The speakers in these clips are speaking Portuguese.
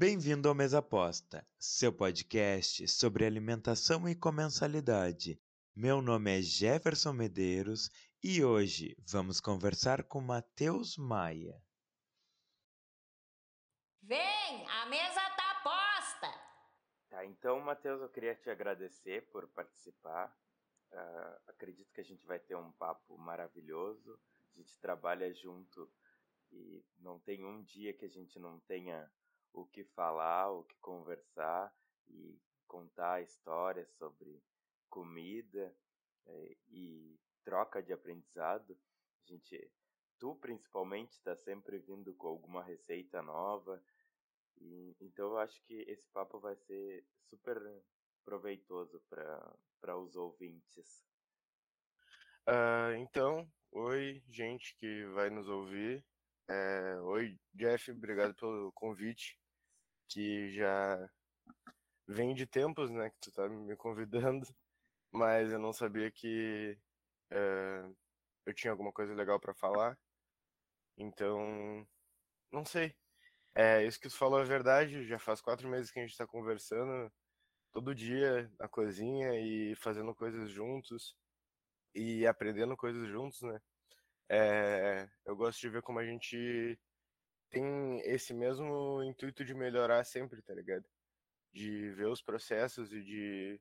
Bem-vindo ao Mesa Aposta, seu podcast sobre alimentação e comensalidade. Meu nome é Jefferson Medeiros e hoje vamos conversar com Matheus Maia. Vem, a mesa tá posta! Tá, então, Matheus, eu queria te agradecer por participar. Uh, acredito que a gente vai ter um papo maravilhoso. A gente trabalha junto e não tem um dia que a gente não tenha o que falar, o que conversar e contar histórias sobre comida é, e troca de aprendizado. A gente, tu principalmente, está sempre vindo com alguma receita nova. E, então eu acho que esse papo vai ser super proveitoso para os ouvintes. Uh, então, oi, gente que vai nos ouvir. É, oi, Jeff, obrigado pelo convite, que já vem de tempos, né, que tu tá me convidando, mas eu não sabia que é, eu tinha alguma coisa legal para falar, então, não sei. É, isso que tu falou é verdade, já faz quatro meses que a gente tá conversando todo dia na cozinha e fazendo coisas juntos e aprendendo coisas juntos, né? É, eu gosto de ver como a gente tem esse mesmo intuito de melhorar sempre, tá ligado? De ver os processos e de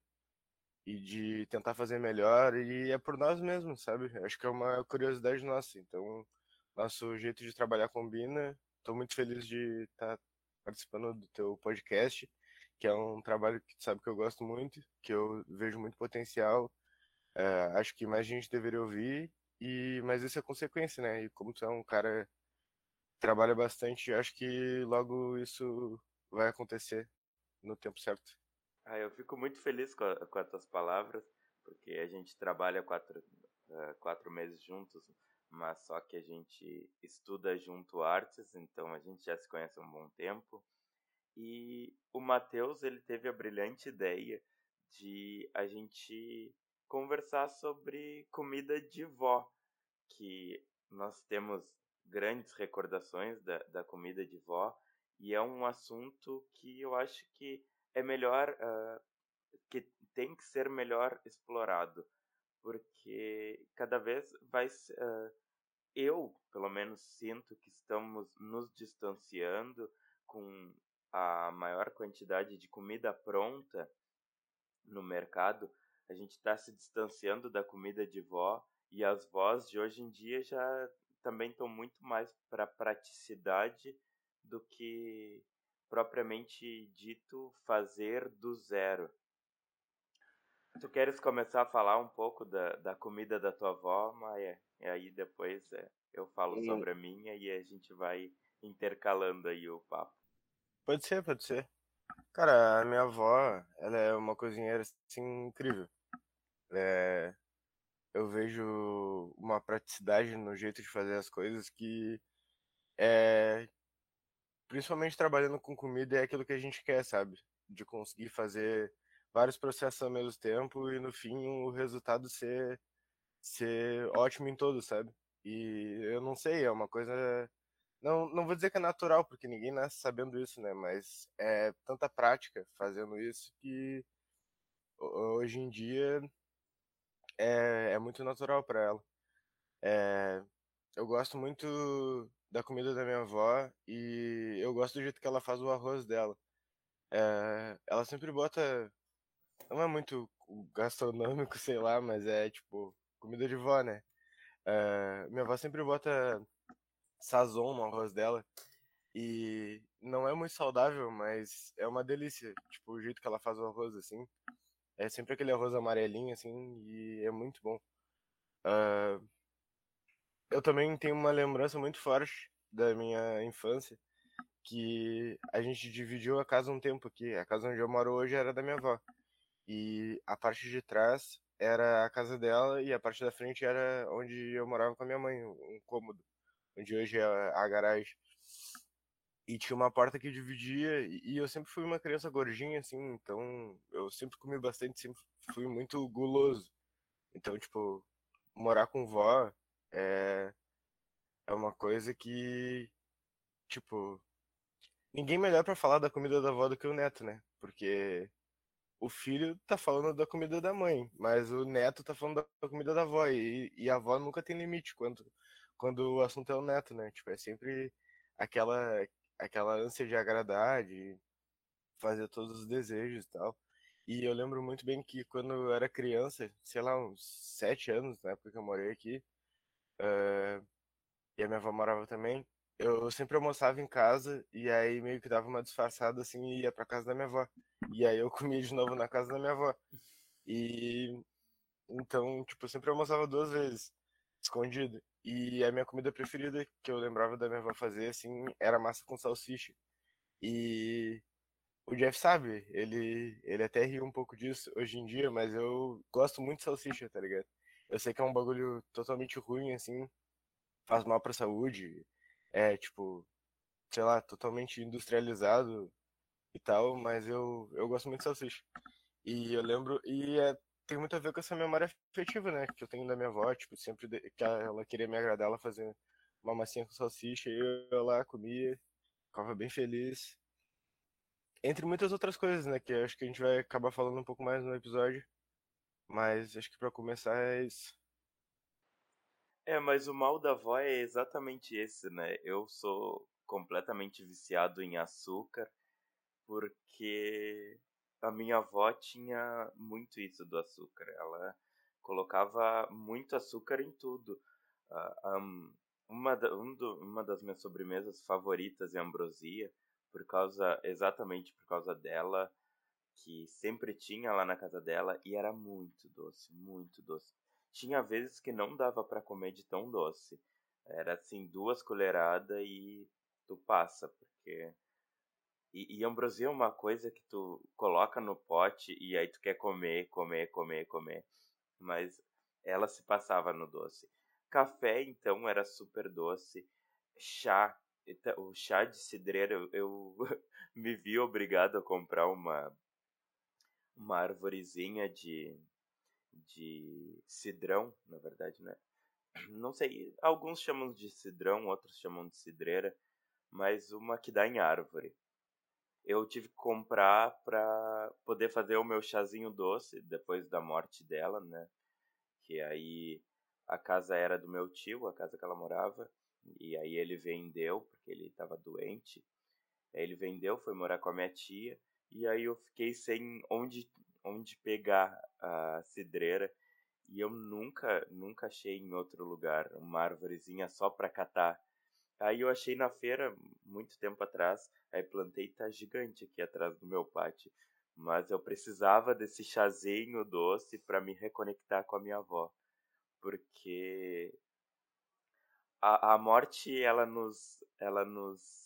e de tentar fazer melhor e é por nós mesmos, sabe? Acho que é uma curiosidade nossa. Então, nosso jeito de trabalhar combina. Estou muito feliz de estar tá participando do teu podcast, que é um trabalho que tu sabe que eu gosto muito, que eu vejo muito potencial. É, acho que mais gente deveria ouvir e, mas isso é consequência, né? E como tu é um cara trabalha bastante, acho que logo isso vai acontecer no tempo certo. Ah, eu fico muito feliz com, a, com as tuas palavras, porque a gente trabalha quatro, uh, quatro meses juntos, mas só que a gente estuda junto artes, então a gente já se conhece há um bom tempo. E o Matheus, ele teve a brilhante ideia de a gente conversar sobre comida de vó, que nós temos grandes recordações da, da comida de vó, e é um assunto que eu acho que é melhor, uh, que tem que ser melhor explorado, porque cada vez vai. Uh, eu, pelo menos, sinto que estamos nos distanciando com a maior quantidade de comida pronta no mercado a gente está se distanciando da comida de vó e as vós de hoje em dia já também estão muito mais para praticidade do que propriamente dito fazer do zero. Tu queres começar a falar um pouco da, da comida da tua avó, Maia? E aí depois é, eu falo sobre a minha e a gente vai intercalando aí o papo. Pode ser, pode ser. Cara, a minha avó, ela é uma cozinheira assim incrível. É, eu vejo uma praticidade no jeito de fazer as coisas que é principalmente trabalhando com comida é aquilo que a gente quer, sabe? De conseguir fazer vários processos ao mesmo tempo e no fim o resultado ser ser ótimo em todos, sabe? E eu não sei, é uma coisa não, não vou dizer que é natural, porque ninguém nasce sabendo isso, né? Mas é tanta prática fazendo isso que hoje em dia é, é muito natural para ela. É, eu gosto muito da comida da minha avó e eu gosto do jeito que ela faz o arroz dela. É, ela sempre bota. Não é muito gastronômico, sei lá, mas é tipo comida de vó, né? É, minha avó sempre bota sazon no arroz dela. E não é muito saudável, mas é uma delícia. Tipo, o jeito que ela faz o arroz, assim. É sempre aquele arroz amarelinho, assim, e é muito bom. Uh, eu também tenho uma lembrança muito forte da minha infância, que a gente dividiu a casa um tempo aqui. A casa onde eu moro hoje era da minha avó. E a parte de trás era a casa dela e a parte da frente era onde eu morava com a minha mãe, um cômodo, onde hoje é a garagem. E tinha uma porta que dividia, e eu sempre fui uma criança gordinha, assim, então eu sempre comi bastante, sempre fui muito guloso. Então, tipo, morar com vó é, é uma coisa que, tipo, ninguém melhor pra falar da comida da avó do que o neto, né? Porque o filho tá falando da comida da mãe, mas o neto tá falando da comida da avó. E, e a avó nunca tem limite quando, quando o assunto é o neto, né? Tipo, é sempre aquela, aquela ânsia de agradar, de fazer todos os desejos e tal. E eu lembro muito bem que quando eu era criança, sei lá, uns sete anos, na época que eu morei aqui, uh, e a minha avó morava também, eu sempre almoçava em casa e aí meio que dava uma disfarçada assim e ia pra casa da minha avó. E aí eu comia de novo na casa da minha avó. E então, tipo, eu sempre almoçava duas vezes, escondido. E a minha comida preferida que eu lembrava da minha avó fazer, assim, era massa com salsicha. E o Jeff sabe, ele, ele até riu um pouco disso hoje em dia, mas eu gosto muito de salsicha, tá ligado? Eu sei que é um bagulho totalmente ruim, assim, faz mal pra saúde, é, tipo, sei lá, totalmente industrializado e tal, mas eu, eu gosto muito de salsicha. E eu lembro, e é, tem muito a ver com essa memória afetiva, né, que eu tenho da minha avó, tipo, sempre que ela queria me agradar, ela fazia uma massinha com salsicha, eu, eu lá comia, ficava bem feliz. Entre muitas outras coisas, né, que acho que a gente vai acabar falando um pouco mais no episódio, mas acho que para começar é isso. É, mas o mal da avó é exatamente esse, né? Eu sou completamente viciado em açúcar porque a minha avó tinha muito isso do açúcar. Ela colocava muito açúcar em tudo. Uh, um, uma, da, um do, uma das minhas sobremesas favoritas é ambrosia, por causa exatamente por causa dela, que sempre tinha lá na casa dela e era muito doce, muito doce. Tinha vezes que não dava para comer de tão doce. Era assim, duas colheradas e tu passa, porque. E, e ambrosia é uma coisa que tu coloca no pote e aí tu quer comer, comer, comer, comer. Mas ela se passava no doce. Café, então, era super doce. Chá, o chá de cidreira, eu, eu me vi obrigado a comprar uma, uma arvorezinha de, de cidrão, na verdade, né? Não sei, alguns chamam de cidrão, outros chamam de cidreira, mas uma que dá em árvore. Eu tive que comprar para poder fazer o meu chazinho doce depois da morte dela, né? Que aí a casa era do meu tio, a casa que ela morava, e aí ele vendeu porque ele estava doente. Aí ele vendeu, foi morar com a minha tia, e aí eu fiquei sem onde onde pegar a cidreira e eu nunca, nunca achei em outro lugar uma árvorezinha só para catar. Aí eu achei na feira muito tempo atrás, aí plantei tá gigante aqui atrás do meu pátio, mas eu precisava desse chazinho doce para me reconectar com a minha avó, porque a, a morte ela nos ela nos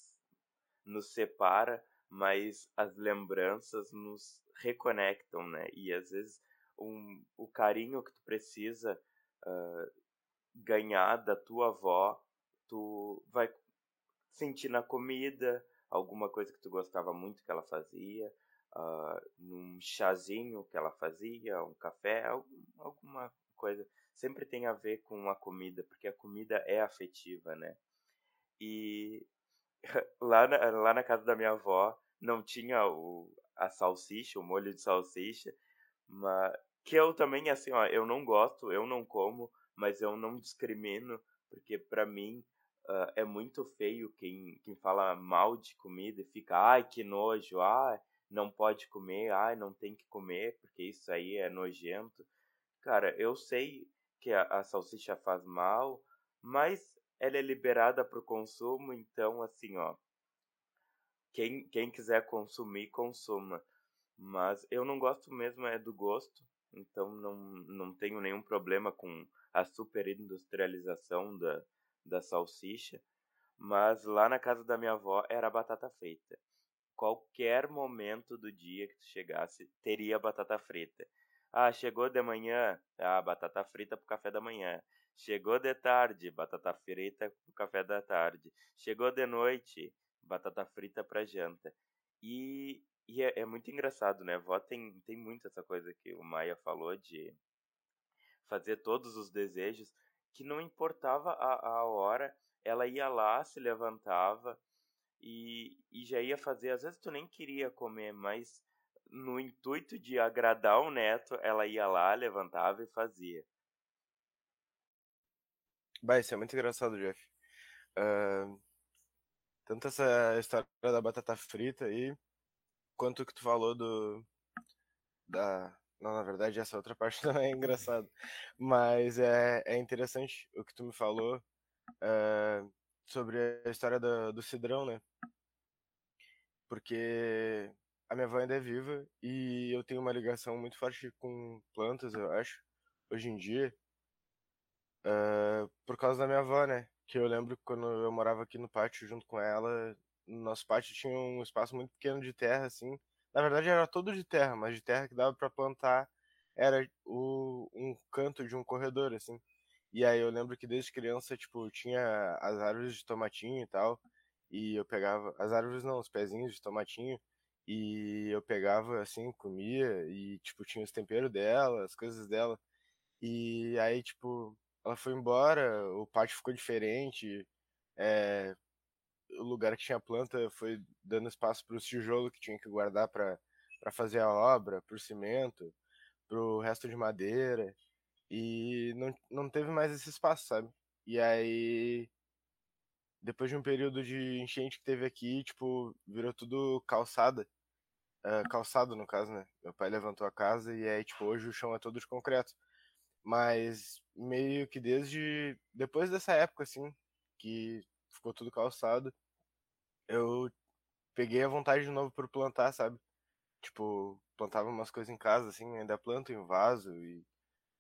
nos separa, mas as lembranças nos reconectam, né? E às vezes um, o carinho que tu precisa uh, ganhar da tua avó, tu vai sentir na comida, alguma coisa que tu gostava muito que ela fazia, uh, num chazinho que ela fazia, um café, algum, alguma coisa. Sempre tem a ver com a comida, porque a comida é afetiva, né? E lá na, lá na casa da minha avó não tinha o, a salsicha, o molho de salsicha, mas que eu também assim, ó, eu não gosto, eu não como, mas eu não discrimino, porque para mim uh, é muito feio quem, quem fala mal de comida e fica, ai, que nojo, ai, não pode comer, ai, não tem que comer, porque isso aí é nojento. Cara, eu sei que a, a salsicha faz mal, mas ela é liberada para o consumo, então assim, ó, quem, quem quiser consumir, consuma. Mas eu não gosto mesmo é do gosto, então não, não tenho nenhum problema com a super industrialização da, da salsicha. Mas lá na casa da minha avó era batata frita. Qualquer momento do dia que tu chegasse, teria batata frita. Ah, chegou de manhã, ah, batata frita pro café da manhã. Chegou de tarde, batata frita pro café da tarde. Chegou de noite, batata frita para janta. E, e é, é, muito engraçado, né? Vó tem, tem muito essa coisa que o Maia falou de fazer todos os desejos, que não importava a, a hora, ela ia lá, se levantava e, e já ia fazer. Às vezes tu nem queria comer, mas no intuito de agradar o neto, ela ia lá, levantava e fazia. Bah, isso é muito engraçado, Jeff. Uh, tanto essa história da batata frita aí, quanto que tu falou do. Da. Não, na verdade, essa outra parte também é engraçada. Mas é, é interessante o que tu me falou uh, sobre a história do, do Cidrão, né? Porque a minha avó ainda é viva e eu tenho uma ligação muito forte com plantas, eu acho, hoje em dia, uh, por causa da minha avó, né? Que eu lembro quando eu morava aqui no pátio junto com ela, no nosso pátio tinha um espaço muito pequeno de terra, assim. Na verdade era todo de terra, mas de terra que dava para plantar era o, um canto de um corredor, assim. E aí eu lembro que desde criança, tipo, tinha as árvores de tomatinho e tal. E eu pegava. As árvores não, os pezinhos de tomatinho. E eu pegava assim, comia. E, tipo, tinha os temperos dela, as coisas dela. E aí, tipo, ela foi embora, o pátio ficou diferente. É, o lugar que tinha planta foi dando espaço para o tijolo que tinha que guardar para fazer a obra, para o cimento, para o resto de madeira. E não, não teve mais esse espaço, sabe? E aí, depois de um período de enchente que teve aqui, tipo, virou tudo calçada. Uh, calçado, no caso, né? Meu pai levantou a casa e aí, tipo, hoje o chão é todo de concreto. Mas meio que desde depois dessa época, assim, que ficou tudo calçado, eu peguei a vontade de novo por plantar, sabe? Tipo, plantava umas coisas em casa, assim, ainda planto em vaso e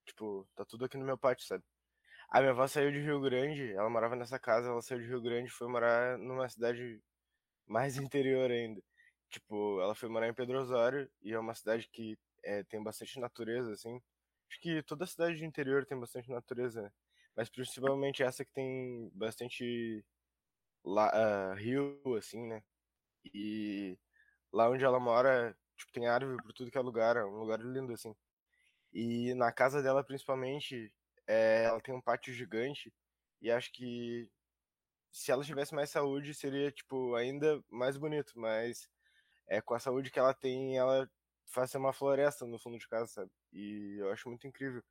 Tipo, tá tudo aqui no meu pátio, sabe? A minha avó saiu de Rio Grande, ela morava nessa casa, ela saiu de Rio Grande e foi morar numa cidade mais interior ainda. Tipo, ela foi morar em Pedro Osório e é uma cidade que é, tem bastante natureza, assim. Acho que toda cidade de interior tem bastante natureza, né? Mas principalmente essa que tem bastante lá, uh, rio, assim, né? E lá onde ela mora, tipo, tem árvore por tudo que é lugar, é um lugar lindo, assim. E na casa dela, principalmente, é, ela tem um pátio gigante. E acho que se ela tivesse mais saúde, seria, tipo, ainda mais bonito. Mas é, com a saúde que ela tem, ela faz uma floresta no fundo de casa, sabe? E eu acho muito incrível.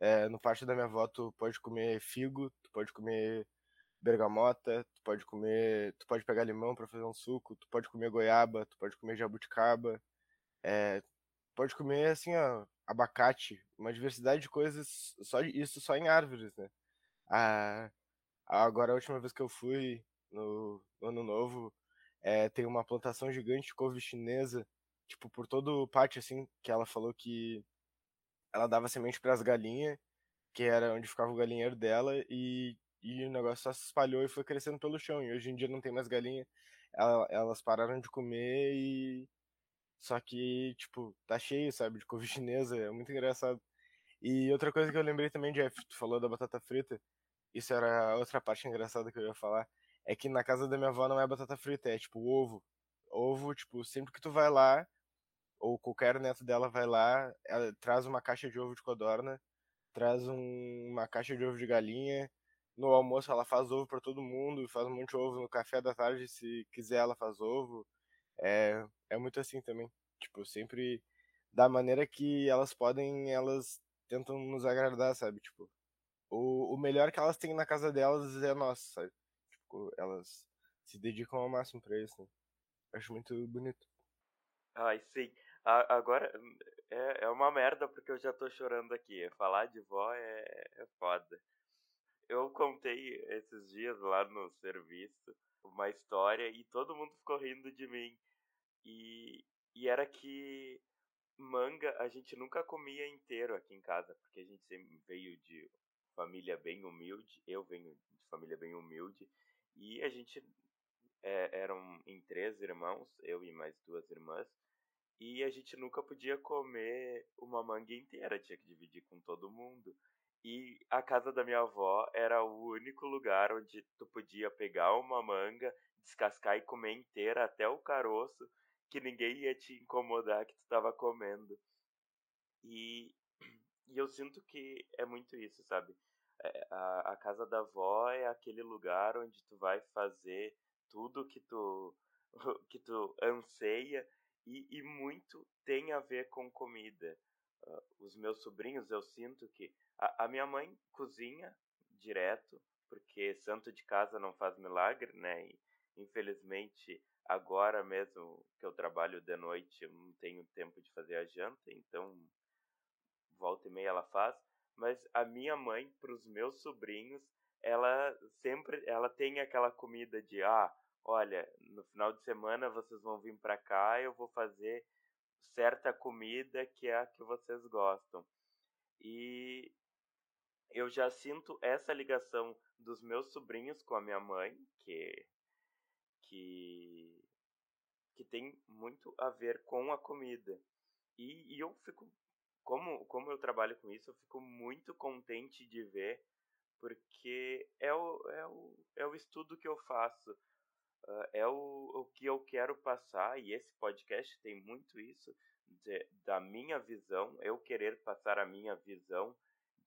É, no pátio da minha avó, tu pode comer figo, tu pode comer bergamota, tu pode comer, tu pode pegar limão para fazer um suco, tu pode comer goiaba, tu pode comer jabuticaba, é, pode comer assim, ó, abacate, uma diversidade de coisas, só isso só em árvores, né? Ah, agora a última vez que eu fui no, no ano novo, é, tem uma plantação gigante de couve chinesa, tipo por todo o pátio assim, que ela falou que ela dava semente para as galinhas, que era onde ficava o galinheiro dela e e o negócio só se espalhou e foi crescendo pelo chão. E hoje em dia não tem mais galinha. Elas pararam de comer e só que, tipo, tá cheio, sabe, de couve chinesa, é muito engraçado. E outra coisa que eu lembrei também, Jeff, tu falou da batata frita, isso era outra parte engraçada que eu ia falar, é que na casa da minha avó não é batata frita, é tipo ovo. Ovo, tipo, sempre que tu vai lá, ou qualquer neto dela vai lá, ela traz uma caixa de ovo de codorna, traz um, uma caixa de ovo de galinha, no almoço ela faz ovo para todo mundo, faz um monte de ovo no café da tarde, se quiser ela faz ovo é, é muito assim também. Tipo, sempre da maneira que elas podem, elas tentam nos agradar, sabe? Tipo, o, o melhor que elas têm na casa delas é nosso, sabe? Tipo, elas se dedicam ao máximo pra isso, né? Acho muito bonito. Ai, sim. A, agora é, é uma merda porque eu já tô chorando aqui. Falar de vó é, é foda. Eu contei esses dias lá no serviço uma história e todo mundo ficou rindo de mim. E, e era que manga a gente nunca comia inteiro aqui em casa, porque a gente sempre veio de família bem humilde, eu venho de família bem humilde, e a gente é, eram em três irmãos, eu e mais duas irmãs, e a gente nunca podia comer uma manga inteira, tinha que dividir com todo mundo. E a casa da minha avó era o único lugar onde tu podia pegar uma manga, descascar e comer inteira até o caroço, que ninguém ia te incomodar que tu estava comendo. E, e eu sinto que é muito isso, sabe? É, a, a casa da avó é aquele lugar onde tu vai fazer tudo que tu, que tu anseia e, e muito tem a ver com comida. Uh, os meus sobrinhos, eu sinto que a, minha mãe cozinha direto, porque santo de casa não faz milagre, né? E, infelizmente, agora mesmo que eu trabalho de noite, eu não tenho tempo de fazer a janta, então volta e meia ela faz. Mas a minha mãe, para os meus sobrinhos, ela sempre ela tem aquela comida de ah, olha, no final de semana vocês vão vir para cá, eu vou fazer certa comida que é a que vocês gostam. E eu já sinto essa ligação dos meus sobrinhos com a minha mãe, que que que tem muito a ver com a comida. E, e eu fico como como eu trabalho com isso, eu fico muito contente de ver porque é o, é o, é o estudo que eu faço, uh, é o, o que eu quero passar, e esse podcast tem muito isso, de, da minha visão, eu querer passar a minha visão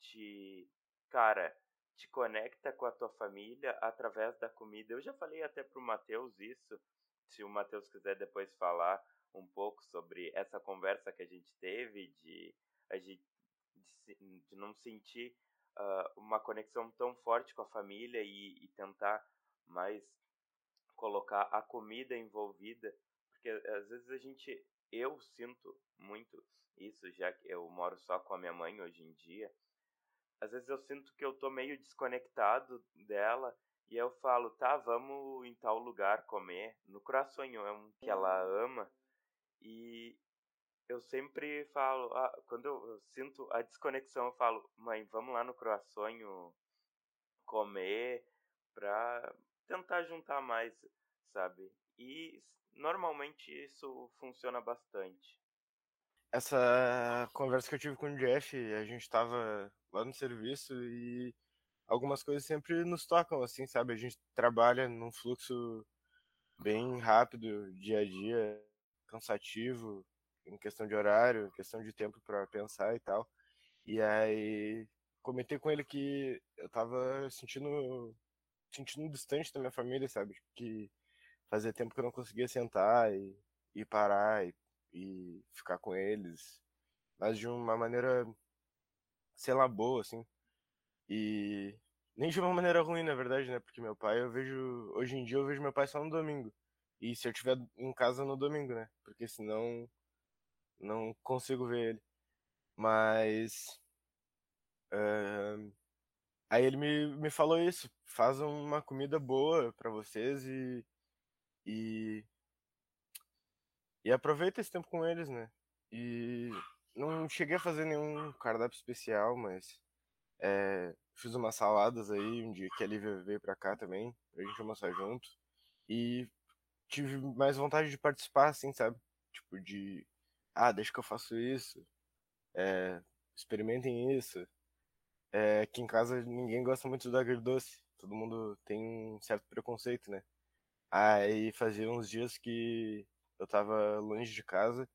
de, cara, te conecta com a tua família através da comida. Eu já falei até pro Matheus isso, se o Matheus quiser depois falar um pouco sobre essa conversa que a gente teve de a gente de, de não sentir uh, uma conexão tão forte com a família e, e tentar mais colocar a comida envolvida, porque às vezes a gente eu sinto muito isso, já que eu moro só com a minha mãe hoje em dia. Às vezes eu sinto que eu tô meio desconectado dela e eu falo, tá, vamos em tal lugar comer. No coração é um que ela ama. E eu sempre falo, ah, quando eu, sinto a desconexão, eu falo, mãe, vamos lá no croissant comer pra tentar juntar mais, sabe? E normalmente isso funciona bastante. Essa conversa que eu tive com o Jeff, a gente tava lá no serviço e algumas coisas sempre nos tocam, assim, sabe? A gente trabalha num fluxo bem rápido, dia a dia, cansativo, em questão de horário, em questão de tempo para pensar e tal. E aí comentei com ele que eu tava sentindo sentindo distante da minha família, sabe? Que fazia tempo que eu não conseguia sentar e, e parar e, e ficar com eles, mas de uma maneira sei lá boa assim. E nem de uma maneira ruim, na verdade, né? Porque meu pai, eu vejo hoje em dia eu vejo meu pai só no domingo. E se eu estiver em casa no domingo, né? Porque senão não consigo ver ele. Mas. Uh, aí ele me, me falou isso. Faz uma comida boa para vocês e. E. E aproveita esse tempo com eles, né? E não cheguei a fazer nenhum cardápio especial, mas é, fiz umas saladas aí um dia que a Lívia veio pra cá também, pra gente almoçar junto. E tive mais vontade de participar, assim, sabe? Tipo, de ah, deixa que eu faço isso, é, experimentem isso. É, aqui em casa ninguém gosta muito do agridoce, todo mundo tem um certo preconceito, né? Aí fazia uns dias que eu tava longe de casa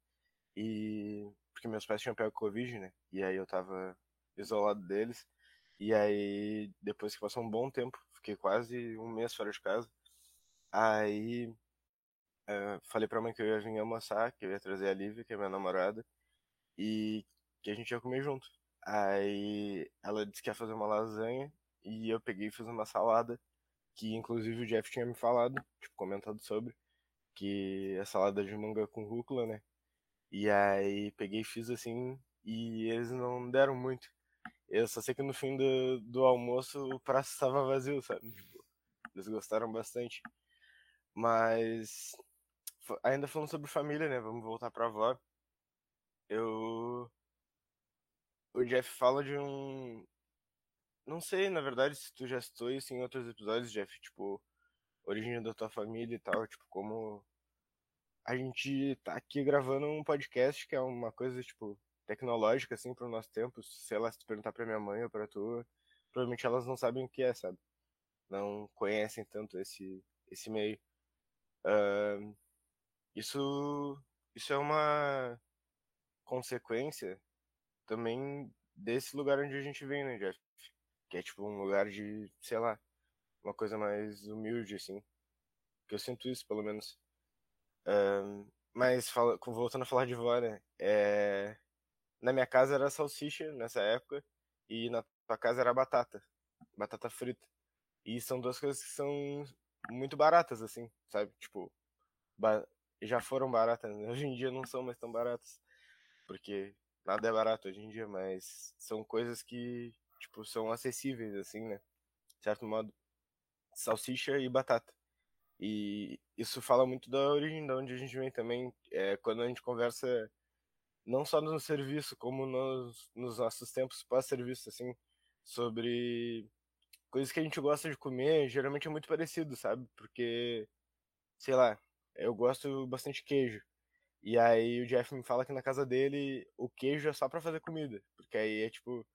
e. Porque meus pais tinham pego Covid, né? E aí eu tava isolado deles. E aí, depois que passou um bom tempo, fiquei quase um mês fora de casa. Aí Uh, falei pra mãe que eu ia vir almoçar, que eu ia trazer a Lívia, que é minha namorada, e que a gente ia comer junto. Aí ela disse que ia fazer uma lasanha, e eu peguei e fiz uma salada, que inclusive o Jeff tinha me falado, tipo, comentado sobre, que é salada de manga com rúcula, né? E aí peguei e fiz assim, e eles não deram muito. Eu só sei que no fim do, do almoço o prato estava vazio, sabe? Tipo, eles gostaram bastante. Mas ainda falando sobre família, né? Vamos voltar pra avó. Eu. O Jeff fala de um. Não sei, na verdade, se tu já citou isso em outros episódios, Jeff, tipo, origem da tua família e tal, tipo, como a gente tá aqui gravando um podcast que é uma coisa, tipo, tecnológica, assim, pro nosso tempo. Se elas te perguntar pra minha mãe ou pra tu, provavelmente elas não sabem o que é, sabe? Não conhecem tanto esse, esse meio. Uh, isso, isso é uma consequência também desse lugar onde a gente vem, né, Jeff? Que é tipo um lugar de, sei lá, uma coisa mais humilde, assim. Porque eu sinto isso, pelo menos. Mas fala, voltando a falar de vó, né? É, na minha casa era salsicha nessa época e na tua casa era batata, batata frita. E são duas coisas que são muito baratas, assim, sabe? Tipo, já foram baratas, né? hoje em dia não são mais tão baratas, porque nada é barato hoje em dia, mas são coisas que, tipo, são acessíveis, assim, né? De certo modo, salsicha e batata. E isso fala muito da origem de onde a gente vem também, é, quando a gente conversa não só no serviço, como nos, nos nossos tempos pós-serviço, assim, sobre coisas que a gente gosta de comer, geralmente é muito parecido, sabe? Porque, sei lá, eu gosto bastante de queijo. E aí o Jeff me fala que na casa dele o queijo é só para fazer comida, porque aí é tipo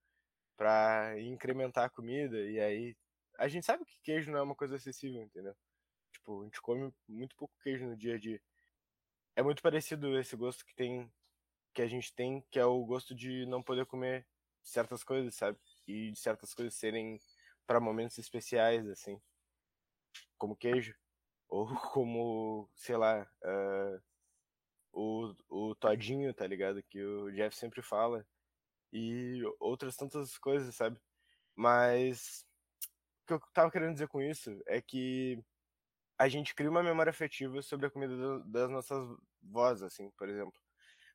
para incrementar a comida e aí a gente sabe que queijo não é uma coisa acessível, entendeu? Tipo, a gente come muito pouco queijo no dia a dia. É muito parecido esse gosto que tem que a gente tem, que é o gosto de não poder comer certas coisas, sabe? E de certas coisas serem para momentos especiais assim, como queijo ou como, sei lá, uh, o, o todinho, tá ligado? Que o Jeff sempre fala. E outras tantas coisas, sabe? Mas o que eu tava querendo dizer com isso é que a gente cria uma memória afetiva sobre a comida do, das nossas vozes, assim, por exemplo.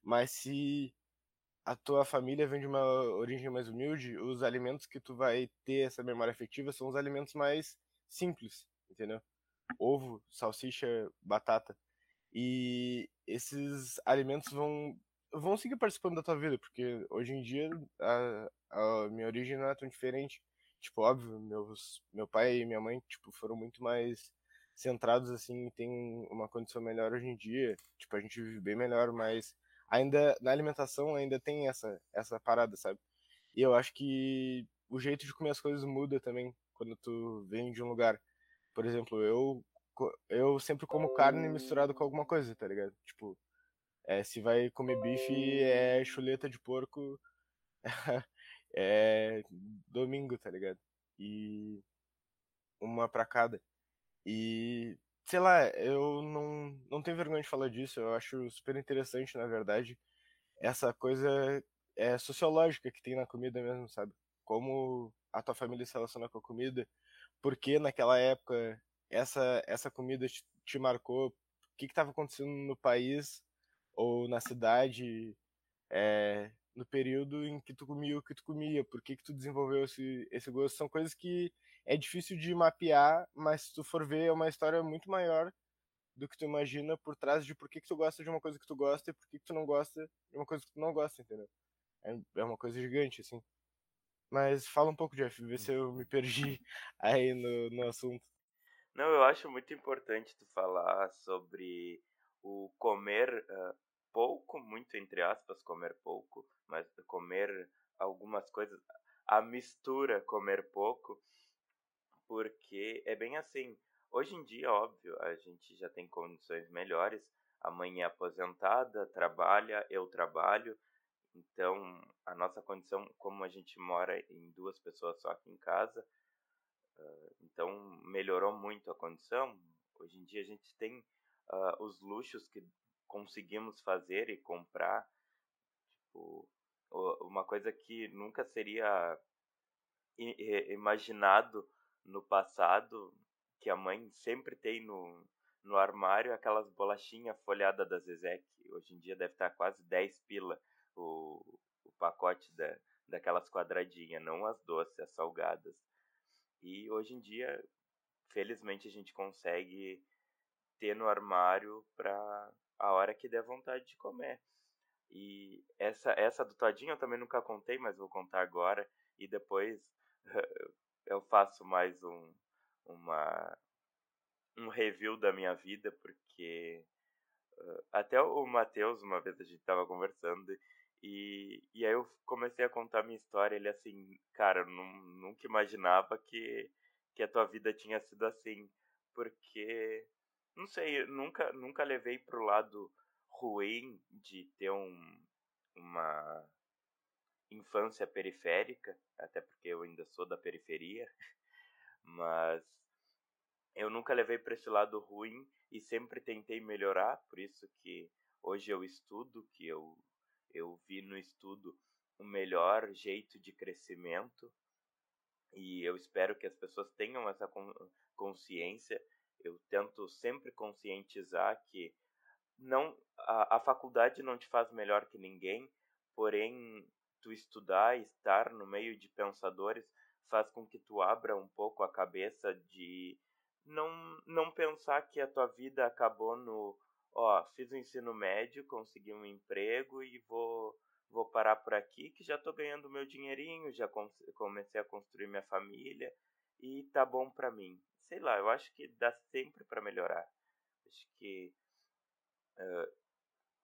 Mas se a tua família vem de uma origem mais humilde, os alimentos que tu vai ter essa memória afetiva são os alimentos mais simples, entendeu? Ovo, salsicha, batata. E esses alimentos vão vão seguir participando da tua vida, porque hoje em dia a, a minha origem não é tão diferente. Tipo, óbvio, meus, meu pai e minha mãe, tipo, foram muito mais centrados, assim, tem uma condição melhor hoje em dia. Tipo, a gente vive bem melhor, mas ainda, na alimentação, ainda tem essa, essa parada, sabe? E eu acho que o jeito de comer as coisas muda também quando tu vem de um lugar. Por exemplo, eu eu sempre como carne misturado com alguma coisa, tá ligado? Tipo, é, se vai comer bife, é chuleta de porco, é domingo, tá ligado? E uma pra cada. E, sei lá, eu não, não tenho vergonha de falar disso, eu acho super interessante, na verdade, essa coisa é sociológica que tem na comida mesmo, sabe? Como a tua família se relaciona com a comida, porque naquela época essa, essa comida te, te marcou? O que estava acontecendo no país ou na cidade é, no período em que tu comia o que tu comia? Por que, que tu desenvolveu esse, esse gosto? São coisas que é difícil de mapear, mas se tu for ver, é uma história muito maior do que tu imagina por trás de por que, que tu gosta de uma coisa que tu gosta e por que, que tu não gosta de uma coisa que tu não gosta, entendeu? É, é uma coisa gigante, assim. Mas fala um pouco, Jeff, vê se eu me perdi aí no, no assunto. Não, eu acho muito importante tu falar sobre o comer uh, pouco, muito entre aspas, comer pouco, mas comer algumas coisas, a mistura comer pouco, porque é bem assim. Hoje em dia, óbvio, a gente já tem condições melhores. A mãe é aposentada, trabalha, eu trabalho. Então, a nossa condição, como a gente mora em duas pessoas só aqui em casa, então melhorou muito a condição. Hoje em dia a gente tem uh, os luxos que conseguimos fazer e comprar. Tipo, uma coisa que nunca seria imaginado no passado, que a mãe sempre tem no, no armário, aquelas bolachinhas folhadas da que hoje em dia deve estar quase 10 pila o, o pacote da, daquelas quadradinhas, não as doces, as salgadas. E hoje em dia, felizmente, a gente consegue ter no armário para a hora que der vontade de comer. E essa, essa do Todinho eu também nunca contei, mas vou contar agora. E depois eu faço mais um, uma, um review da minha vida, porque uh, até o Matheus, uma vez a gente estava conversando, e, e aí eu comecei a contar minha história, ele assim, cara, nunca imaginava que, que a tua vida tinha sido assim, porque, não sei, nunca, nunca levei pro lado ruim de ter um, uma infância periférica, até porque eu ainda sou da periferia, mas eu nunca levei para esse lado ruim e sempre tentei melhorar, por isso que hoje eu estudo, que eu eu vi no estudo o melhor jeito de crescimento e eu espero que as pessoas tenham essa consciência. Eu tento sempre conscientizar que não a, a faculdade não te faz melhor que ninguém, porém tu estudar estar no meio de pensadores faz com que tu abra um pouco a cabeça de não não pensar que a tua vida acabou no ó, fiz o ensino médio, consegui um emprego e vou vou parar por aqui que já tô ganhando meu dinheirinho, já comecei a construir minha família e tá bom para mim. Sei lá, eu acho que dá sempre para melhorar. Acho que uh,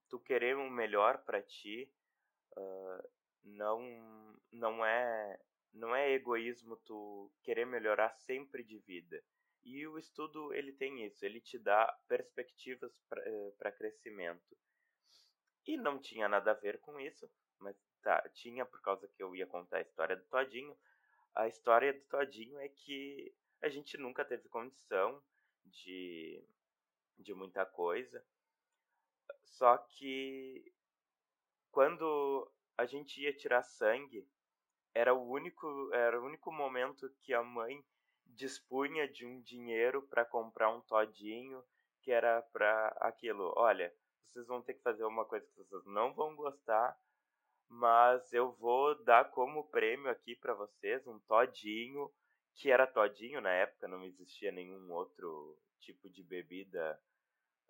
tu querer um melhor para ti uh, não não é não é egoísmo tu querer melhorar sempre de vida. E o estudo ele tem isso, ele te dá perspectivas para crescimento. E não tinha nada a ver com isso, mas tá, tinha por causa que eu ia contar a história do Todinho. A história do Todinho é que a gente nunca teve condição de, de muita coisa. Só que quando a gente ia tirar sangue, era o único, era o único momento que a mãe dispunha de um dinheiro para comprar um todinho, que era para aquilo, olha, vocês vão ter que fazer uma coisa que vocês não vão gostar, mas eu vou dar como prêmio aqui para vocês um todinho, que era todinho na época, não existia nenhum outro tipo de bebida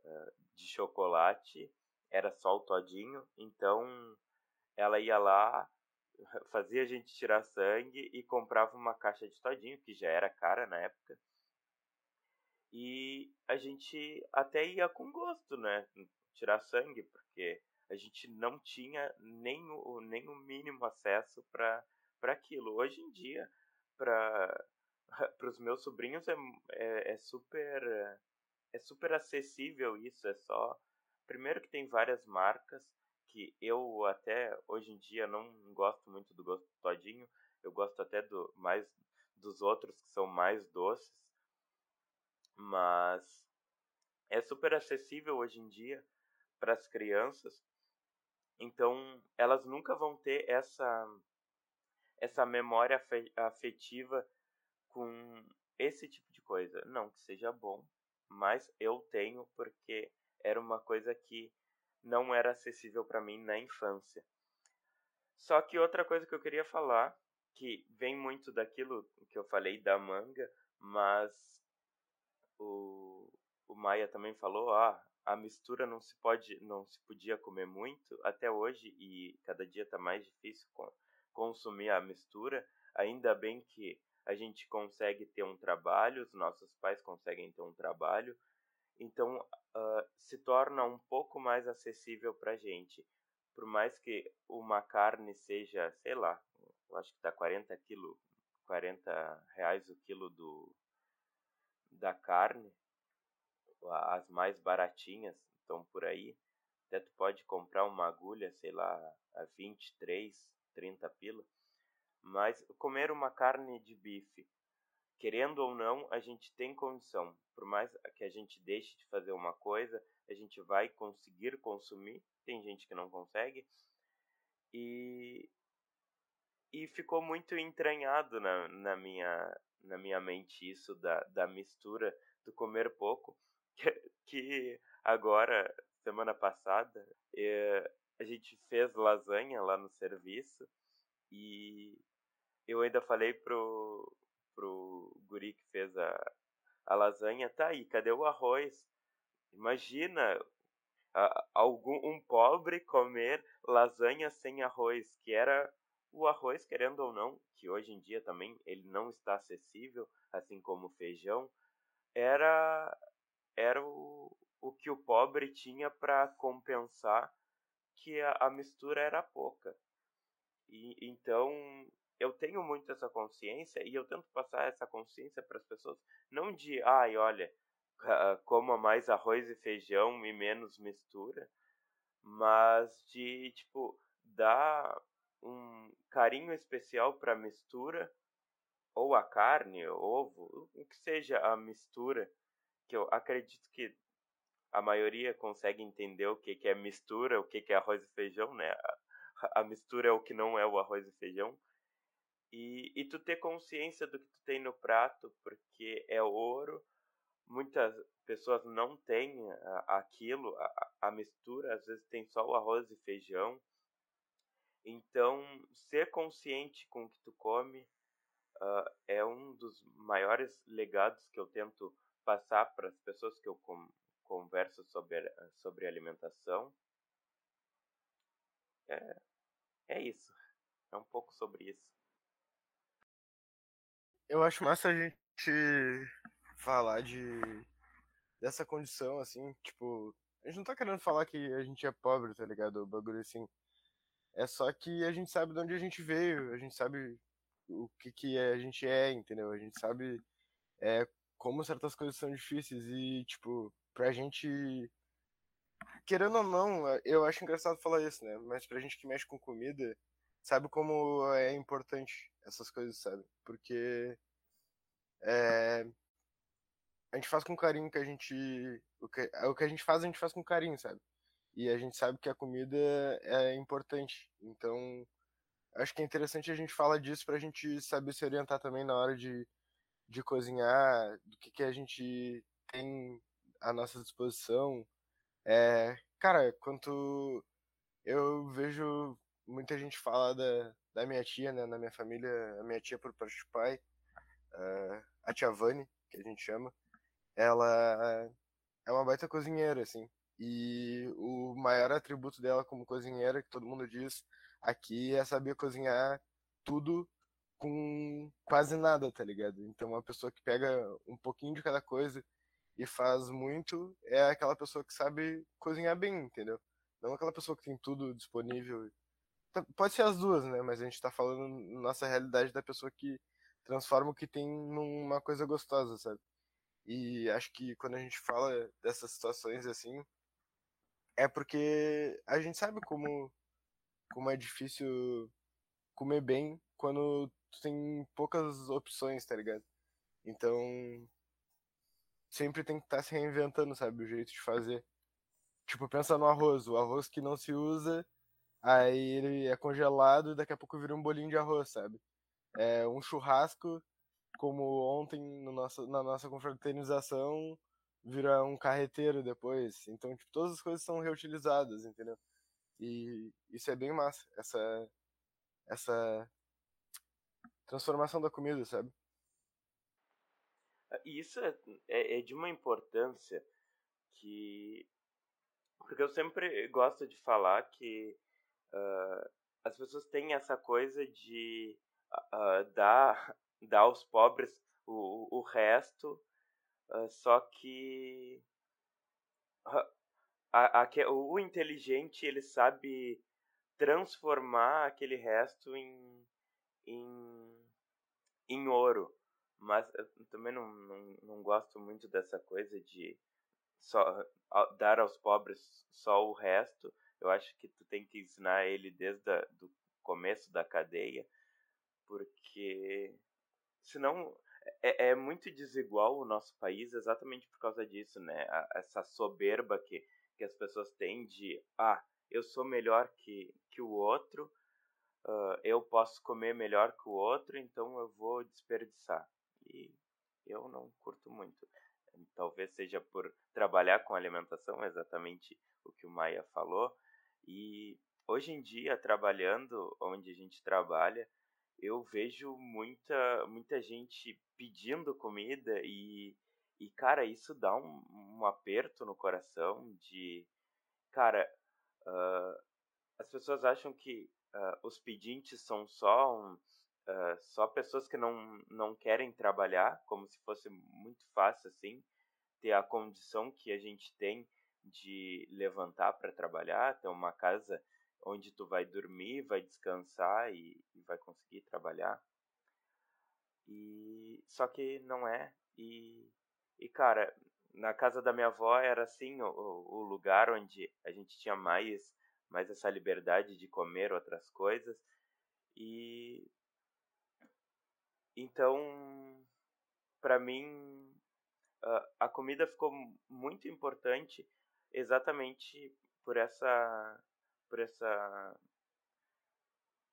uh, de chocolate, era só o todinho, então ela ia lá, fazia a gente tirar sangue e comprava uma caixa de todinho, que já era cara na época. E a gente até ia com gosto, né? Tirar sangue, porque a gente não tinha nem o, nem o mínimo acesso para aquilo. Hoje em dia, para os meus sobrinhos é, é, é, super é super acessível isso, é só primeiro que tem várias marcas que eu até hoje em dia não gosto muito do gosto todinho, eu gosto até do mais dos outros que são mais doces, mas é super acessível hoje em dia para as crianças. Então, elas nunca vão ter essa essa memória afetiva com esse tipo de coisa. Não que seja bom, mas eu tenho porque era uma coisa que não era acessível para mim na infância. Só que outra coisa que eu queria falar, que vem muito daquilo que eu falei da manga, mas o, o Maia também falou, ah, a mistura não se pode, não se podia comer muito até hoje e cada dia está mais difícil consumir a mistura. Ainda bem que a gente consegue ter um trabalho, os nossos pais conseguem ter um trabalho, então uh, se torna um pouco mais acessível para gente. Por mais que uma carne seja, sei lá, eu acho que está 40 quilo, 40 reais o quilo do, da carne, as mais baratinhas estão por aí. Até tu pode comprar uma agulha, sei lá, a 23, 30 pila. Mas comer uma carne de bife querendo ou não, a gente tem condição. Por mais que a gente deixe de fazer uma coisa, a gente vai conseguir consumir. Tem gente que não consegue. E, e ficou muito entranhado na, na, minha, na minha mente isso da, da mistura do comer pouco. Que, que agora, semana passada, é, a gente fez lasanha lá no serviço e eu ainda falei pro, pro guri que fez a, a lasanha, tá aí, cadê o arroz? Imagina a, algum um pobre comer lasanha sem arroz, que era o arroz, querendo ou não, que hoje em dia também ele não está acessível, assim como o feijão, era era o, o que o pobre tinha para compensar que a, a mistura era pouca. E então eu tenho muito essa consciência e eu tento passar essa consciência para as pessoas, não de, ai, olha, coma mais arroz e feijão e menos mistura, mas de, tipo, dar um carinho especial para a mistura ou a carne, ovo, o que seja a mistura, que eu acredito que a maioria consegue entender o que, que é mistura, o que, que é arroz e feijão, né? A, a mistura é o que não é o arroz e feijão. E, e tu ter consciência do que tu tem no prato, porque é ouro. Muitas pessoas não têm aquilo, a, a mistura, às vezes tem só o arroz e feijão. Então, ser consciente com o que tu come uh, é um dos maiores legados que eu tento passar para as pessoas que eu com, converso sobre, sobre alimentação. É, é isso. É um pouco sobre isso. Eu acho massa a gente falar de dessa condição, assim, tipo, a gente não tá querendo falar que a gente é pobre, tá ligado? O bagulho assim. É só que a gente sabe de onde a gente veio, a gente sabe o que que a gente é, entendeu? A gente sabe é, como certas coisas são difíceis e, tipo, pra gente. Querendo ou não, eu acho engraçado falar isso, né? Mas pra gente que mexe com comida, sabe como é importante essas coisas, sabe? Porque é, a gente faz com carinho que a gente. O que, o que a gente faz, a gente faz com carinho, sabe? E a gente sabe que a comida é importante. Então, acho que é interessante a gente falar disso pra gente saber se orientar também na hora de, de cozinhar, do que, que a gente tem à nossa disposição. É, cara, quanto eu vejo muita gente falar da, da minha tia, né, na minha família, a minha tia por parte de pai, uh, a tia Vani, que a gente chama, ela é uma baita cozinheira, assim. E o maior atributo dela como cozinheira, que todo mundo diz aqui, é saber cozinhar tudo com quase nada, tá ligado? Então, uma pessoa que pega um pouquinho de cada coisa e faz muito é aquela pessoa que sabe cozinhar bem, entendeu? Não aquela pessoa que tem tudo disponível. Pode ser as duas, né? Mas a gente tá falando nossa realidade da pessoa que transforma o que tem numa coisa gostosa, sabe? E acho que quando a gente fala dessas situações assim, é porque a gente sabe como, como é difícil comer bem quando tu tem poucas opções, tá ligado? Então, sempre tem que estar tá se reinventando, sabe? O jeito de fazer. Tipo, pensa no arroz. O arroz que não se usa, aí ele é congelado e daqui a pouco vira um bolinho de arroz, sabe? É um churrasco, como ontem no nosso, na nossa confraternização, vira um carreteiro depois. Então, tipo, todas as coisas são reutilizadas, entendeu? E isso é bem massa, essa, essa transformação da comida, sabe? Isso é, é, é, de uma importância que. Porque eu sempre gosto de falar que uh, as pessoas têm essa coisa de uh, dar, dar aos pobres o, o resto, uh, só que. A, a, o inteligente ele sabe transformar aquele resto em, em, em ouro. Mas eu também não, não, não gosto muito dessa coisa de só dar aos pobres só o resto. Eu acho que tu tem que ensinar ele desde o do começo da cadeia, porque senão é, é, muito desigual o nosso país exatamente por causa disso, né? A, essa soberba que, que as pessoas têm de ah, eu sou melhor que, que o outro, uh, eu posso comer melhor que o outro, então eu vou desperdiçar e eu não curto muito. Talvez seja por trabalhar com alimentação, exatamente o que o Maia falou. E hoje em dia, trabalhando onde a gente trabalha, eu vejo muita, muita gente pedindo comida e, e cara, isso dá um, um aperto no coração de, cara, uh, as pessoas acham que uh, os pedintes são só um, uh, só pessoas que não, não querem trabalhar, como se fosse muito fácil assim, ter a condição que a gente tem de levantar para trabalhar, ter uma casa onde tu vai dormir, vai descansar e, e, vai conseguir trabalhar. E só que não é. E, e cara, na casa da minha avó era assim o, o lugar onde a gente tinha mais mais essa liberdade de comer outras coisas. E então, para mim, a comida ficou muito importante exatamente por essa por essa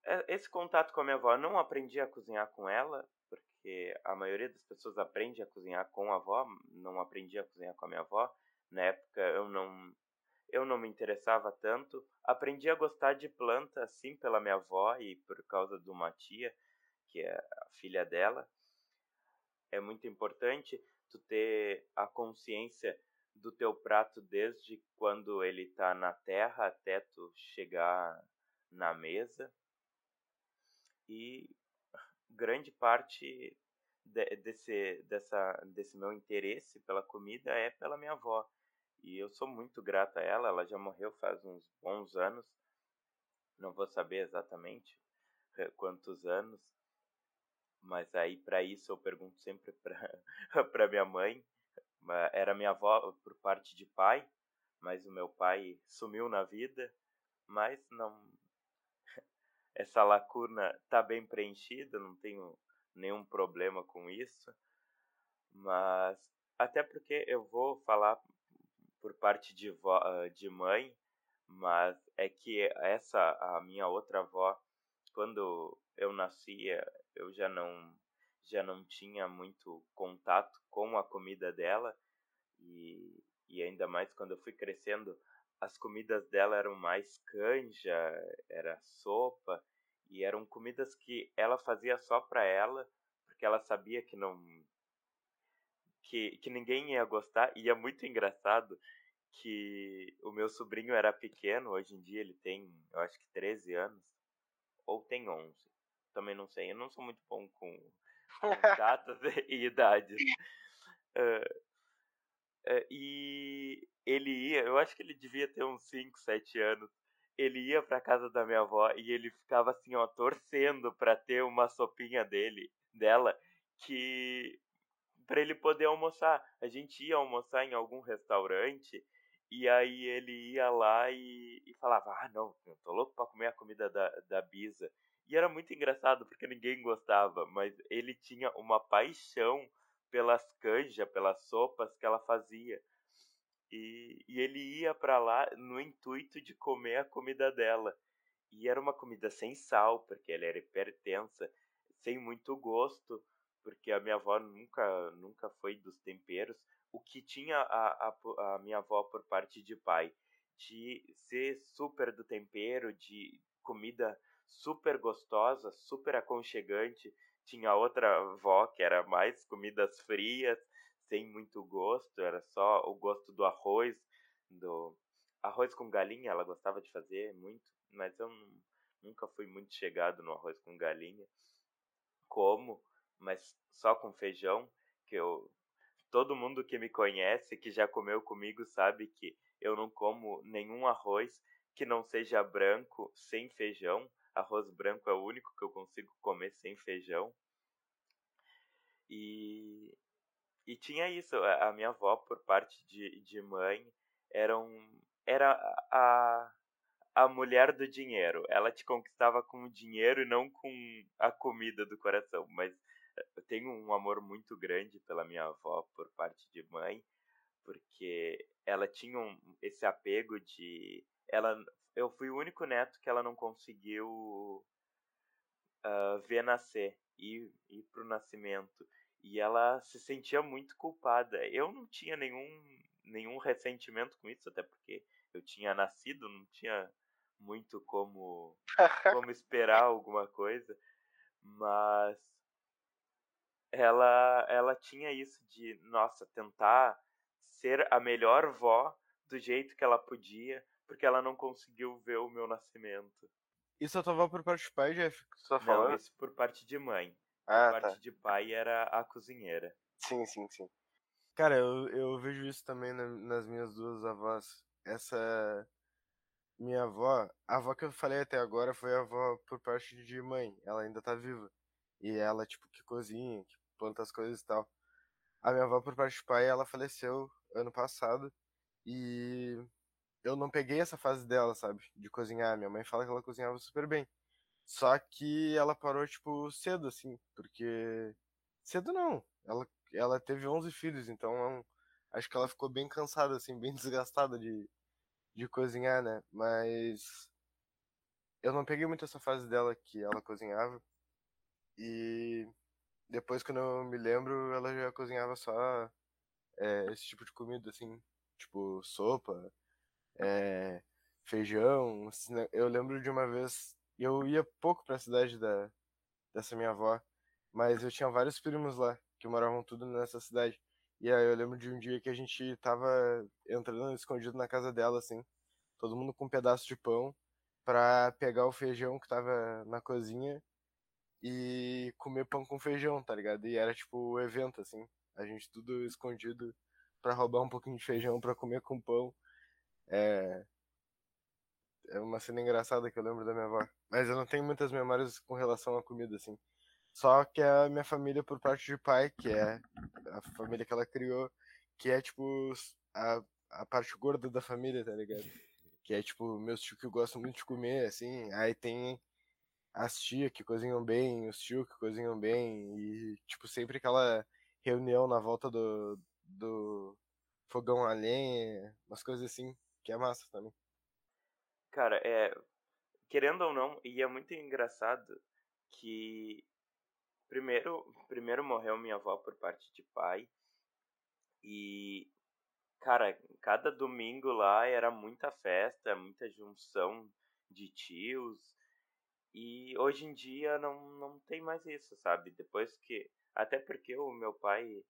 é, esse contato com a minha avó. Eu não aprendi a cozinhar com ela, porque a maioria das pessoas aprende a cozinhar com a avó, não aprendi a cozinhar com a minha avó. Na época eu não eu não me interessava tanto. Aprendi a gostar de planta assim pela minha avó e por causa de uma tia, que é a filha dela. É muito importante tu ter a consciência do teu prato desde quando ele está na terra até tu chegar na mesa. E grande parte de, desse, dessa, desse meu interesse pela comida é pela minha avó. E eu sou muito grato a ela, ela já morreu faz uns bons anos. Não vou saber exatamente eh, quantos anos, mas aí para isso eu pergunto sempre para minha mãe. Era minha avó por parte de pai, mas o meu pai sumiu na vida, mas não essa lacuna tá bem preenchida, não tenho nenhum problema com isso. Mas até porque eu vou falar por parte de, vó, de mãe, mas é que essa a minha outra avó, quando eu nascia, eu já não já não tinha muito contato com a comida dela e, e ainda mais quando eu fui crescendo as comidas dela eram mais canja, era sopa e eram comidas que ela fazia só para ela, porque ela sabia que não que, que ninguém ia gostar e é muito engraçado que o meu sobrinho era pequeno, hoje em dia ele tem, eu acho que 13 anos ou tem 11 também não sei. Eu não sou muito bom com, com datas e idades. Uh, uh, e ele ia, eu acho que ele devia ter uns 5, 7 anos. Ele ia pra casa da minha avó e ele ficava assim, ó, torcendo pra ter uma sopinha dele, dela, que para ele poder almoçar. A gente ia almoçar em algum restaurante e aí ele ia lá e, e falava: Ah, não, eu tô louco pra comer a comida da, da Bisa. E era muito engraçado porque ninguém gostava, mas ele tinha uma paixão pelas canjas, pelas sopas que ela fazia. E, e ele ia para lá no intuito de comer a comida dela. E era uma comida sem sal, porque ela era hipertensa, sem muito gosto, porque a minha avó nunca, nunca foi dos temperos. O que tinha a, a, a minha avó por parte de pai, de ser super do tempero, de comida super gostosa, super aconchegante. Tinha outra avó que era mais comidas frias, sem muito gosto, era só o gosto do arroz, do arroz com galinha, ela gostava de fazer muito, mas eu nunca fui muito chegado no arroz com galinha. Como, mas só com feijão, que eu todo mundo que me conhece, que já comeu comigo, sabe que eu não como nenhum arroz que não seja branco sem feijão. Arroz branco é o único que eu consigo comer sem feijão. E, e tinha isso, a minha avó, por parte de, de mãe, era, um, era a, a mulher do dinheiro. Ela te conquistava com o dinheiro e não com a comida do coração. Mas eu tenho um amor muito grande pela minha avó por parte de mãe, porque ela tinha um, esse apego de. Ela eu fui o único neto que ela não conseguiu uh, ver nascer e ir pro nascimento. E ela se sentia muito culpada. Eu não tinha nenhum, nenhum ressentimento com isso, até porque eu tinha nascido, não tinha muito como, como esperar alguma coisa. Mas ela, ela tinha isso de, nossa, tentar ser a melhor vó do jeito que ela podia porque ela não conseguiu ver o meu nascimento. Isso a tua avó por parte de pai, Jeff? Só tá não, isso por parte de mãe. Ah, por parte tá. de pai era a cozinheira. Sim, sim, sim. Cara, eu, eu vejo isso também na, nas minhas duas avós. Essa minha avó, a avó que eu falei até agora foi a avó por parte de mãe. Ela ainda tá viva. E ela, tipo, que cozinha, que planta as coisas e tal. A minha avó por parte de pai, ela faleceu ano passado. E eu não peguei essa fase dela, sabe? De cozinhar. Minha mãe fala que ela cozinhava super bem. Só que ela parou, tipo, cedo, assim, porque. Cedo não. Ela, ela teve 11 filhos, então acho que ela ficou bem cansada, assim, bem desgastada de, de cozinhar, né? Mas. Eu não peguei muito essa fase dela que ela cozinhava. E depois, quando eu me lembro, ela já cozinhava só é, esse tipo de comida, assim, tipo sopa, é, feijão. Eu lembro de uma vez, eu ia pouco pra cidade da, dessa minha avó, mas eu tinha vários primos lá, que moravam tudo nessa cidade. E aí eu lembro de um dia que a gente tava entrando escondido na casa dela, assim, todo mundo com um pedaço de pão, pra pegar o feijão que tava na cozinha e comer pão com feijão, tá ligado? E era tipo o evento, assim. A gente tudo escondido para roubar um pouquinho de feijão para comer com pão. É. É uma cena engraçada que eu lembro da minha avó. Mas eu não tenho muitas memórias com relação à comida, assim. Só que a minha família, por parte de pai, que é a família que ela criou, que é tipo a, a parte gorda da família, tá ligado? Que é tipo meus tios que gostam muito de comer, assim. Aí tem as tias que cozinham bem, os tios que cozinham bem, e tipo, sempre aquela reunião na volta do, do fogão a lenha, umas coisas assim, que é massa também. Cara, é. Querendo ou não, e é muito engraçado que primeiro, primeiro morreu minha avó por parte de pai. E cara, cada domingo lá era muita festa, muita junção de tios. E hoje em dia não, não tem mais isso, sabe? Depois que até porque o meu pai,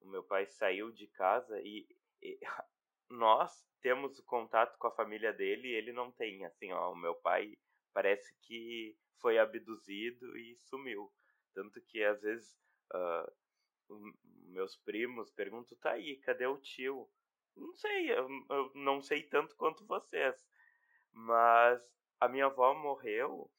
o meu pai saiu de casa e, e nós temos contato com a família dele e ele não tem. Assim, ó, o meu pai parece que foi abduzido e sumiu. Tanto que às vezes uh, meus primos perguntam, tá aí, cadê o tio? Não sei, eu, eu não sei tanto quanto vocês. Mas a minha avó morreu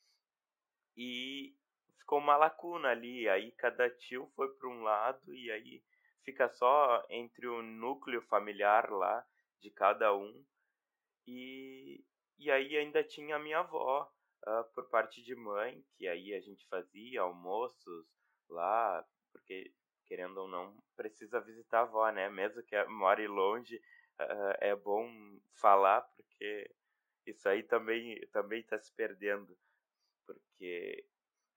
e ficou uma lacuna ali. Aí cada tio foi para um lado e aí fica só entre o núcleo familiar lá de cada um. E, e aí ainda tinha a minha avó uh, por parte de mãe, que aí a gente fazia almoços lá, porque querendo ou não, precisa visitar a avó, né? Mesmo que more longe, uh, é bom falar, porque isso aí também também está se perdendo. Porque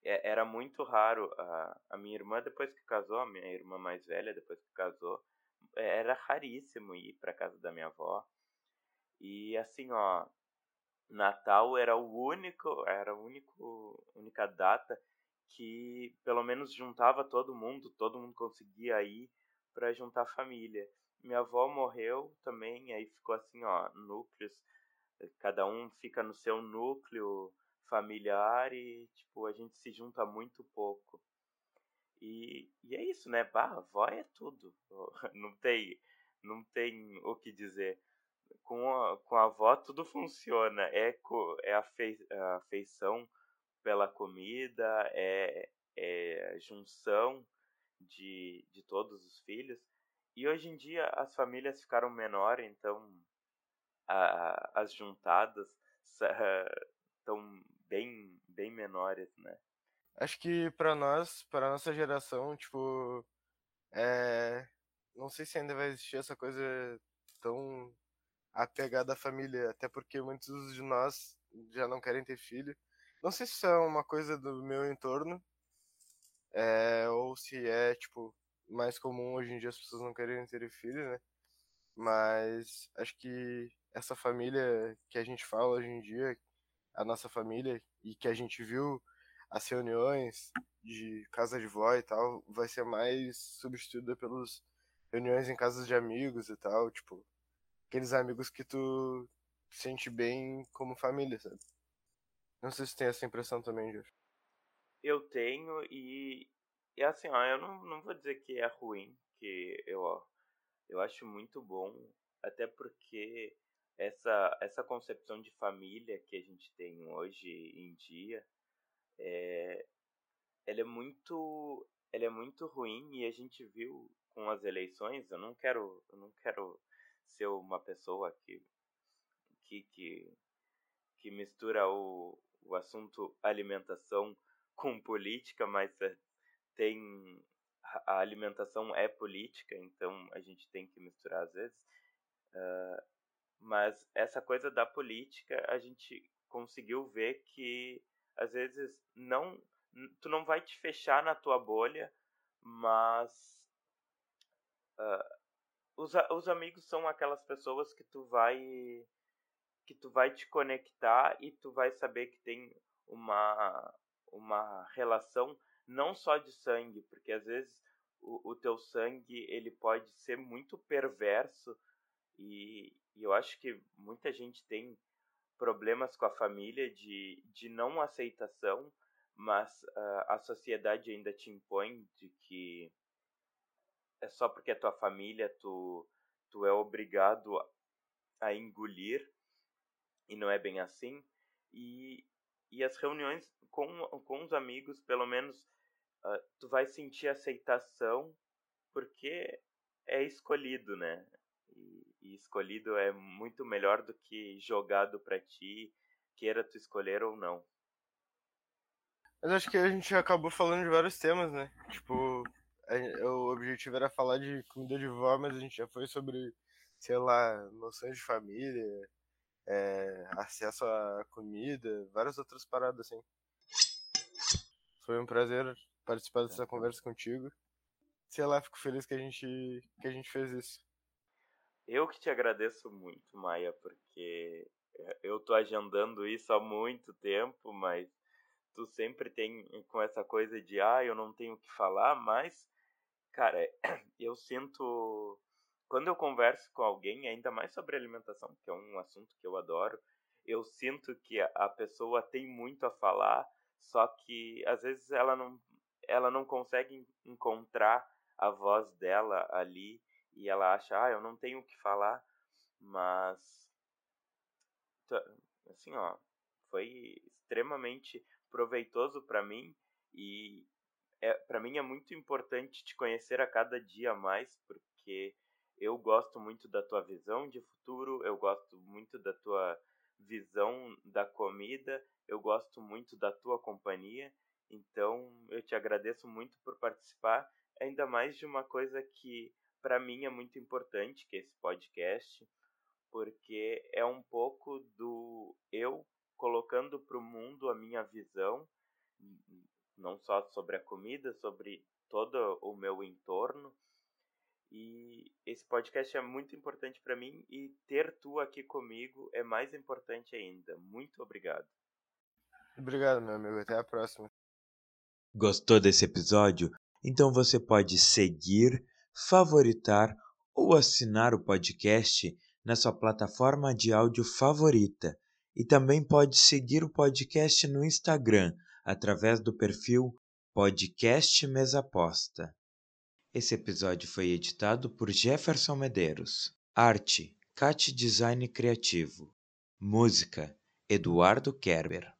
é, era muito raro. A, a minha irmã, depois que casou, a minha irmã mais velha, depois que casou, era raríssimo ir para casa da minha avó. E assim, ó, Natal era o único, era a único, única data que pelo menos juntava todo mundo, todo mundo conseguia ir para juntar a família. Minha avó morreu também, aí ficou assim, ó, núcleos, cada um fica no seu núcleo familiar e, tipo, a gente se junta muito pouco. E, e é isso, né? Bah, avó é tudo. Não tem, não tem o que dizer. Com a, com a avó tudo funciona. É, é a, fei, a pela comida, é, é junção de, de todos os filhos. E hoje em dia as famílias ficaram menores, então a, as juntadas estão bem, bem menores, né? Acho que para nós, para nossa geração, tipo, é... não sei se ainda vai existir essa coisa tão apegada à família, até porque muitos de nós já não querem ter filho. Não sei se isso é uma coisa do meu entorno, é... ou se é, tipo, mais comum hoje em dia as pessoas não querem ter filho, né? Mas acho que essa família que a gente fala hoje em dia, a nossa família e que a gente viu as reuniões de casa de vó e tal, vai ser mais substituída pelos reuniões em casas de amigos e tal, tipo, aqueles amigos que tu sente bem como família, sabe? Não sei se tem essa impressão também, Jeff. Eu tenho e, e assim, ó, eu não, não vou dizer que é ruim, que eu, ó, eu acho muito bom, até porque essa, essa concepção de família que a gente tem hoje em dia, é, ela é muito ela é muito ruim e a gente viu com as eleições eu não quero eu não quero ser uma pessoa que que que, que mistura o, o assunto alimentação com política, mas é, tem a alimentação é política, então a gente tem que misturar às vezes. Uh, mas essa coisa da política a gente conseguiu ver que às vezes não tu não vai te fechar na tua bolha, mas uh, os, os amigos são aquelas pessoas que tu vai que tu vai te conectar e tu vai saber que tem uma uma relação não só de sangue, porque às vezes o, o teu sangue ele pode ser muito perverso e, e eu acho que muita gente tem problemas com a família de, de não aceitação, mas uh, a sociedade ainda te impõe de que é só porque é tua família tu, tu é obrigado a engolir e não é bem assim. E, e as reuniões com, com os amigos, pelo menos, uh, tu vai sentir aceitação porque é escolhido, né? E, escolhido é muito melhor do que jogado para ti, queira tu escolher ou não. Mas acho que a gente acabou falando de vários temas, né? Tipo, o objetivo era falar de comida de vó, mas a gente já foi sobre, sei lá, noções de família, é, acesso à comida, várias outras paradas assim. Foi um prazer participar dessa conversa contigo. Sei lá, fico feliz que a gente que a gente fez isso. Eu que te agradeço muito, Maia, porque eu tô agendando isso há muito tempo, mas tu sempre tem com essa coisa de ah, eu não tenho o que falar, mas cara, eu sinto quando eu converso com alguém, ainda mais sobre alimentação, que é um assunto que eu adoro, eu sinto que a pessoa tem muito a falar, só que às vezes ela não ela não consegue encontrar a voz dela ali e ela acha, ah, eu não tenho o que falar, mas assim, ó, foi extremamente proveitoso para mim e é, para mim é muito importante te conhecer a cada dia mais, porque eu gosto muito da tua visão de futuro, eu gosto muito da tua visão da comida, eu gosto muito da tua companhia. Então, eu te agradeço muito por participar, ainda mais de uma coisa que para mim é muito importante, que esse podcast, porque é um pouco do eu colocando para o mundo a minha visão, não só sobre a comida, sobre todo o meu entorno. E esse podcast é muito importante para mim e ter tu aqui comigo é mais importante ainda. Muito obrigado. Obrigado, meu amigo. Até a próxima. Gostou desse episódio? Então você pode seguir, favoritar ou assinar o podcast na sua plataforma de áudio favorita. E também pode seguir o podcast no Instagram através do perfil Podcast Mesaposta. Esse episódio foi editado por Jefferson Medeiros. Arte, Cat Design Criativo. Música, Eduardo Kerber.